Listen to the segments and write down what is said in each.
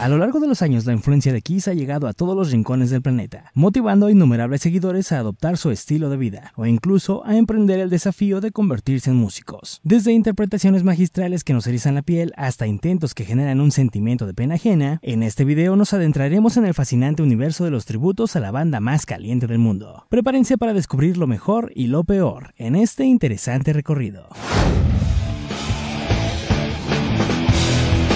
A lo largo de los años, la influencia de Kiss ha llegado a todos los rincones del planeta, motivando a innumerables seguidores a adoptar su estilo de vida, o incluso a emprender el desafío de convertirse en músicos. Desde interpretaciones magistrales que nos erizan la piel hasta intentos que generan un sentimiento de pena ajena, en este video nos adentraremos en el fascinante universo de los tributos a la banda más caliente del mundo. Prepárense para descubrir lo mejor y lo peor en este interesante recorrido.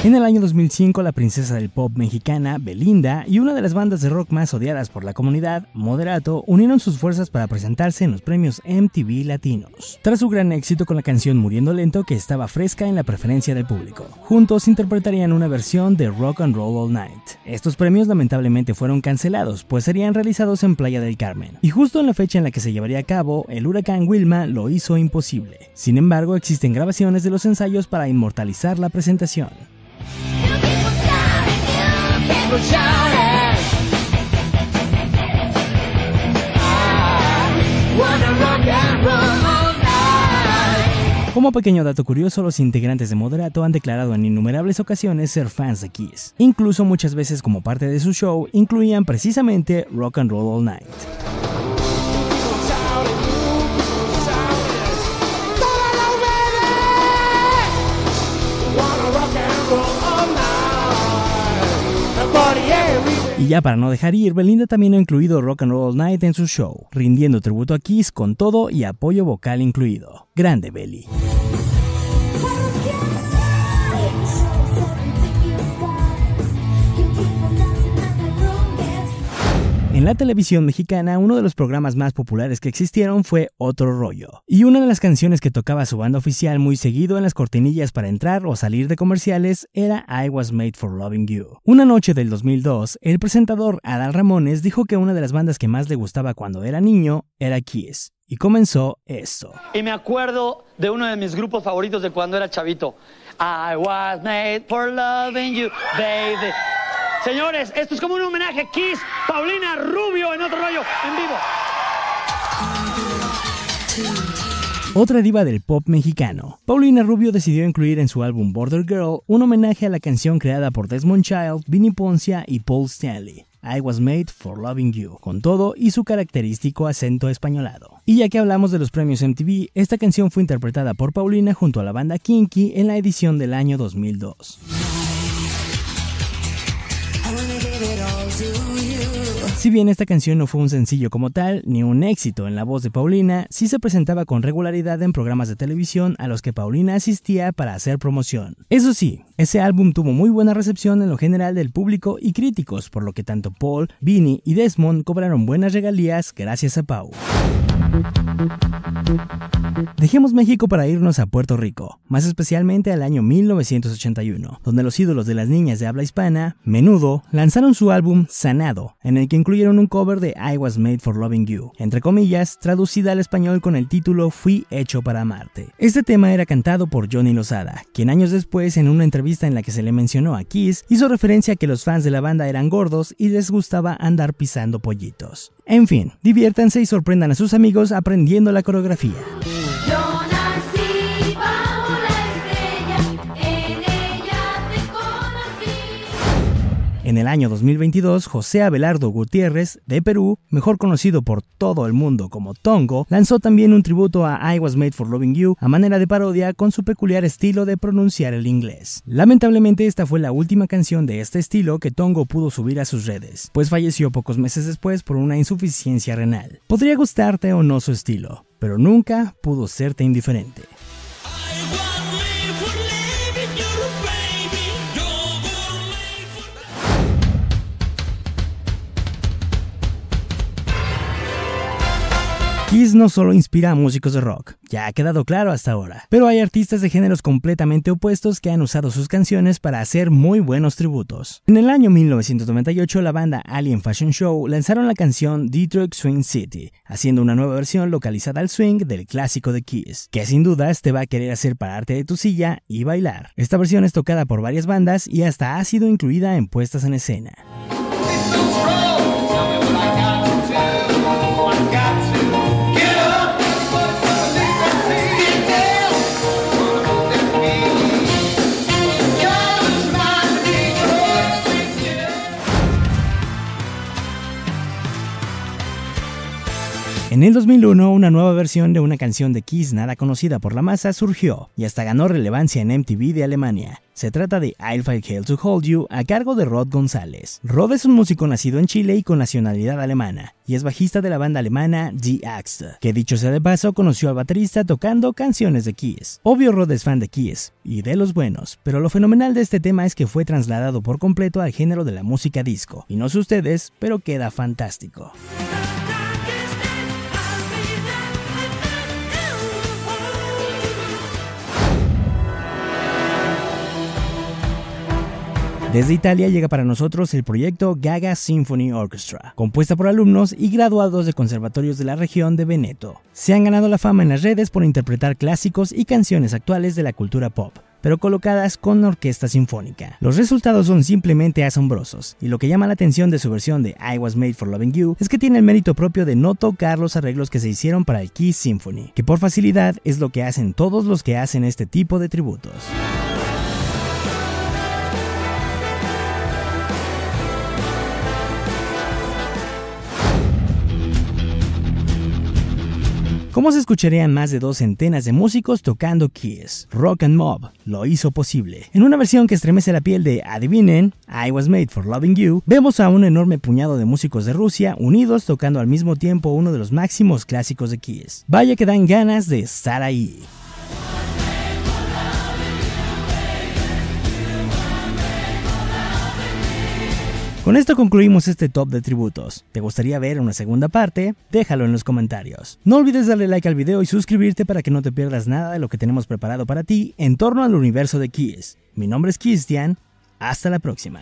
En el año 2005, la princesa del pop mexicana, Belinda, y una de las bandas de rock más odiadas por la comunidad, Moderato, unieron sus fuerzas para presentarse en los premios MTV Latinos. Tras su gran éxito con la canción Muriendo Lento, que estaba fresca en la preferencia del público, juntos interpretarían una versión de Rock and Roll All Night. Estos premios lamentablemente fueron cancelados, pues serían realizados en Playa del Carmen, y justo en la fecha en la que se llevaría a cabo, el huracán Wilma lo hizo imposible. Sin embargo, existen grabaciones de los ensayos para inmortalizar la presentación. Como pequeño dato curioso, los integrantes de Moderato han declarado en innumerables ocasiones ser fans de Kiss. Incluso muchas veces como parte de su show incluían precisamente Rock and Roll All Night. Y ya para no dejar ir, Belinda también ha incluido Rock and Roll Night en su show, rindiendo tributo a Kiss con todo y apoyo vocal incluido. Grande Belly. En la televisión mexicana, uno de los programas más populares que existieron fue Otro Rollo, y una de las canciones que tocaba su banda oficial muy seguido en las cortinillas para entrar o salir de comerciales era I Was Made for Loving You. Una noche del 2002, el presentador Adal Ramones dijo que una de las bandas que más le gustaba cuando era niño era Kiss, y comenzó esto. Y me acuerdo de uno de mis grupos favoritos de cuando era chavito. I was made for loving you, baby. Señores, esto es como un homenaje a Kiss, Paulina Rubio en otro rollo, en vivo. Otra diva del pop mexicano, Paulina Rubio decidió incluir en su álbum Border Girl un homenaje a la canción creada por Desmond Child, Vinnie Poncia y Paul Stanley. I Was Made for Loving You, con todo y su característico acento españolado. Y ya que hablamos de los premios MTV, esta canción fue interpretada por Paulina junto a la banda Kinky en la edición del año 2002. Si bien esta canción no fue un sencillo como tal, ni un éxito en la voz de Paulina, sí se presentaba con regularidad en programas de televisión a los que Paulina asistía para hacer promoción. Eso sí, ese álbum tuvo muy buena recepción en lo general del público y críticos, por lo que tanto Paul, Vinnie y Desmond cobraron buenas regalías gracias a Pau. Dejemos México para irnos a Puerto Rico, más especialmente al año 1981, donde los ídolos de las niñas de habla hispana, Menudo, lanzaron su álbum Sanado, en el que incluyeron un cover de I Was Made for Loving You, entre comillas, traducida al español con el título Fui hecho para amarte. Este tema era cantado por Johnny Lozada, quien años después, en una entrevista en la que se le mencionó a Kiss, hizo referencia a que los fans de la banda eran gordos y les gustaba andar pisando pollitos. En fin, diviértanse y sorprendan a sus amigos aprendiendo la coreografía. En el año 2022, José Abelardo Gutiérrez, de Perú, mejor conocido por todo el mundo como Tongo, lanzó también un tributo a I Was Made for Loving You a manera de parodia con su peculiar estilo de pronunciar el inglés. Lamentablemente esta fue la última canción de este estilo que Tongo pudo subir a sus redes, pues falleció pocos meses después por una insuficiencia renal. Podría gustarte o no su estilo, pero nunca pudo serte indiferente. No solo inspira a músicos de rock, ya ha quedado claro hasta ahora, pero hay artistas de géneros completamente opuestos que han usado sus canciones para hacer muy buenos tributos. En el año 1998 la banda Alien Fashion Show lanzaron la canción Detroit Swing City, haciendo una nueva versión localizada al swing del clásico de Kiss, que sin dudas te va a querer hacer pararte de tu silla y bailar. Esta versión es tocada por varias bandas y hasta ha sido incluida en puestas en escena. En el 2001, una nueva versión de una canción de Kiss nada conocida por la masa surgió y hasta ganó relevancia en MTV de Alemania. Se trata de I'll Fight Hell to Hold You a cargo de Rod González. Rod es un músico nacido en Chile y con nacionalidad alemana, y es bajista de la banda alemana The Axe, que dicho sea de paso conoció al baterista tocando canciones de Kiss. Obvio Rod es fan de Kiss, y de los buenos, pero lo fenomenal de este tema es que fue trasladado por completo al género de la música disco, y no sé ustedes, pero queda fantástico. Desde Italia llega para nosotros el proyecto Gaga Symphony Orchestra, compuesta por alumnos y graduados de conservatorios de la región de Veneto. Se han ganado la fama en las redes por interpretar clásicos y canciones actuales de la cultura pop pero colocadas con orquesta sinfónica. Los resultados son simplemente asombrosos, y lo que llama la atención de su versión de I Was Made for Loving You es que tiene el mérito propio de no tocar los arreglos que se hicieron para el Kiss Symphony, que por facilidad es lo que hacen todos los que hacen este tipo de tributos. Como se escucharían más de dos centenas de músicos tocando Kiss, Rock and Mob lo hizo posible. En una versión que estremece la piel de Adivinen, I Was Made for Loving You, vemos a un enorme puñado de músicos de Rusia unidos tocando al mismo tiempo uno de los máximos clásicos de Kiss. Vaya que dan ganas de estar ahí. Con esto concluimos este top de tributos. ¿Te gustaría ver una segunda parte? Déjalo en los comentarios. No olvides darle like al video y suscribirte para que no te pierdas nada de lo que tenemos preparado para ti en torno al universo de Kiss. Mi nombre es Christian. Hasta la próxima.